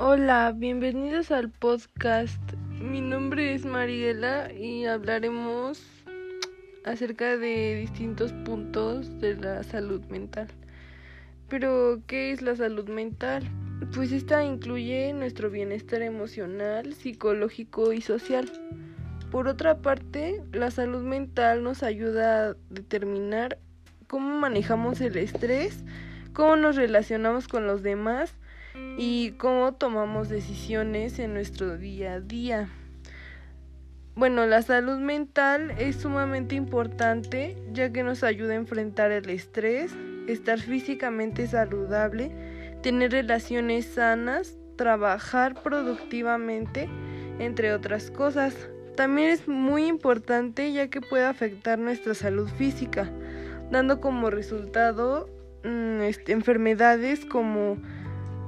Hola, bienvenidos al podcast. Mi nombre es Mariela y hablaremos acerca de distintos puntos de la salud mental. Pero, ¿qué es la salud mental? Pues esta incluye nuestro bienestar emocional, psicológico y social. Por otra parte, la salud mental nos ayuda a determinar cómo manejamos el estrés, cómo nos relacionamos con los demás, y cómo tomamos decisiones en nuestro día a día. Bueno, la salud mental es sumamente importante ya que nos ayuda a enfrentar el estrés, estar físicamente saludable, tener relaciones sanas, trabajar productivamente, entre otras cosas. También es muy importante ya que puede afectar nuestra salud física, dando como resultado mm, este, enfermedades como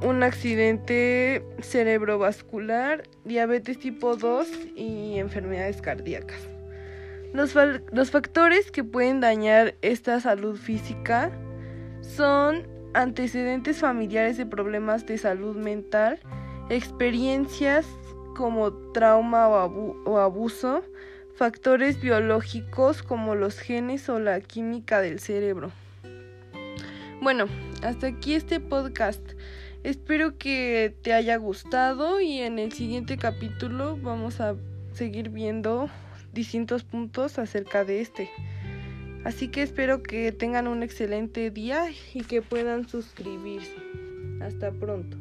un accidente cerebrovascular, diabetes tipo 2 y enfermedades cardíacas. Los, los, factores que pueden dañar esta salud física son antecedentes familiares de problemas de salud mental, experiencias como trauma o abuso, factores biológicos como los genes o la química del cerebro. Bueno, hasta aquí este podcast. Espero que te haya gustado y en el siguiente capítulo vamos a seguir viendo distintos puntos acerca de este. Así que espero que tengan un excelente día y que puedan suscribirse. Hasta pronto.